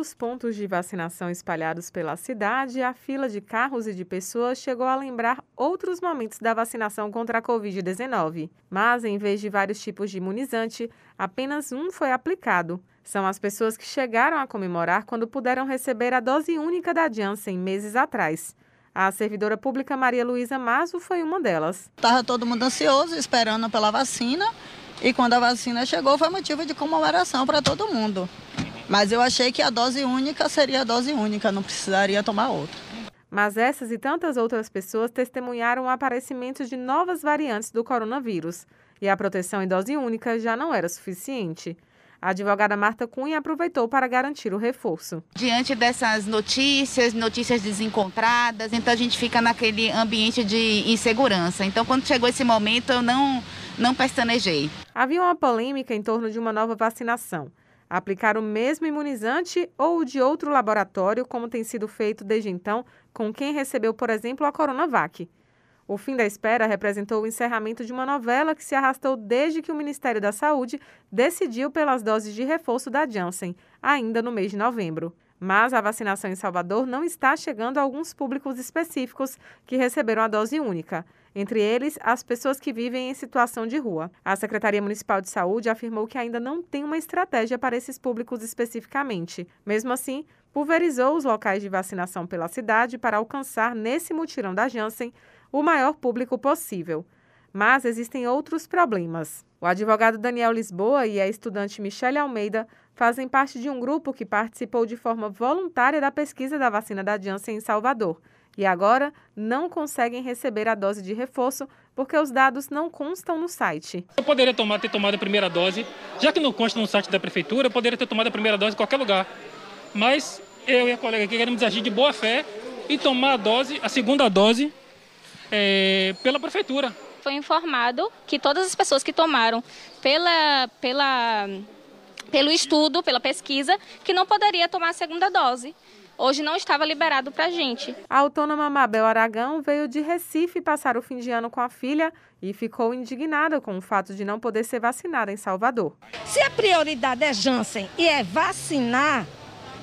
os pontos de vacinação espalhados pela cidade, a fila de carros e de pessoas chegou a lembrar outros momentos da vacinação contra a Covid-19. Mas, em vez de vários tipos de imunizante, apenas um foi aplicado. São as pessoas que chegaram a comemorar quando puderam receber a dose única da Janssen meses atrás. A servidora pública Maria Luísa Mazo foi uma delas. Estava todo mundo ansioso, esperando pela vacina, e quando a vacina chegou foi motivo de comemoração para todo mundo. Mas eu achei que a dose única seria a dose única, não precisaria tomar outra. Mas essas e tantas outras pessoas testemunharam o aparecimento de novas variantes do coronavírus. E a proteção em dose única já não era suficiente. A advogada Marta Cunha aproveitou para garantir o reforço. Diante dessas notícias, notícias desencontradas, então a gente fica naquele ambiente de insegurança. Então, quando chegou esse momento, eu não, não pestanejei. Havia uma polêmica em torno de uma nova vacinação aplicar o mesmo imunizante ou de outro laboratório, como tem sido feito desde então com quem recebeu, por exemplo, a Coronavac. O fim da espera representou o encerramento de uma novela que se arrastou desde que o Ministério da Saúde decidiu pelas doses de reforço da Janssen, ainda no mês de novembro. Mas a vacinação em Salvador não está chegando a alguns públicos específicos que receberam a dose única, entre eles as pessoas que vivem em situação de rua. A Secretaria Municipal de Saúde afirmou que ainda não tem uma estratégia para esses públicos especificamente. Mesmo assim, pulverizou os locais de vacinação pela cidade para alcançar, nesse mutirão da Janssen, o maior público possível. Mas existem outros problemas. O advogado Daniel Lisboa e a estudante Michele Almeida fazem parte de um grupo que participou de forma voluntária da pesquisa da vacina da Janssen em Salvador e agora não conseguem receber a dose de reforço porque os dados não constam no site. Eu poderia tomar, ter tomado a primeira dose, já que não consta no site da prefeitura, eu poderia ter tomado a primeira dose em qualquer lugar. Mas eu e a colega aqui queremos agir de boa fé e tomar a dose, a segunda dose, é, pela prefeitura. Foi informado que todas as pessoas que tomaram pela, pela, pelo estudo, pela pesquisa, que não poderia tomar a segunda dose. Hoje não estava liberado para a gente. A autônoma Mabel Aragão veio de Recife passar o fim de ano com a filha e ficou indignada com o fato de não poder ser vacinada em Salvador. Se a prioridade é Janssen e é vacinar,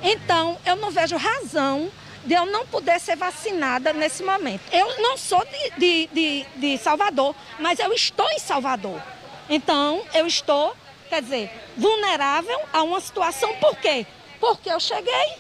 então eu não vejo razão de eu não poder ser vacinada nesse momento. Eu não sou de, de, de, de Salvador, mas eu estou em Salvador. Então, eu estou, quer dizer, vulnerável a uma situação. Por quê? Porque eu cheguei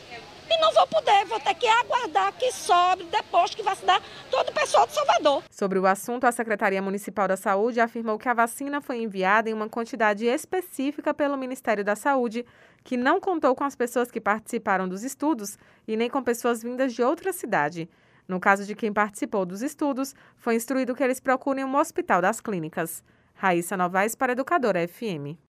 e não vou poder, vou ter que aguardar que sobre depois que vacinar todo o pessoal de Salvador. Sobre o assunto, a Secretaria Municipal da Saúde afirmou que a vacina foi enviada em uma quantidade específica pelo Ministério da Saúde, que não contou com as pessoas que participaram dos estudos e nem com pessoas vindas de outra cidade. No caso de quem participou dos estudos, foi instruído que eles procurem um hospital das clínicas. Raíssa Novaes para Educadora FM.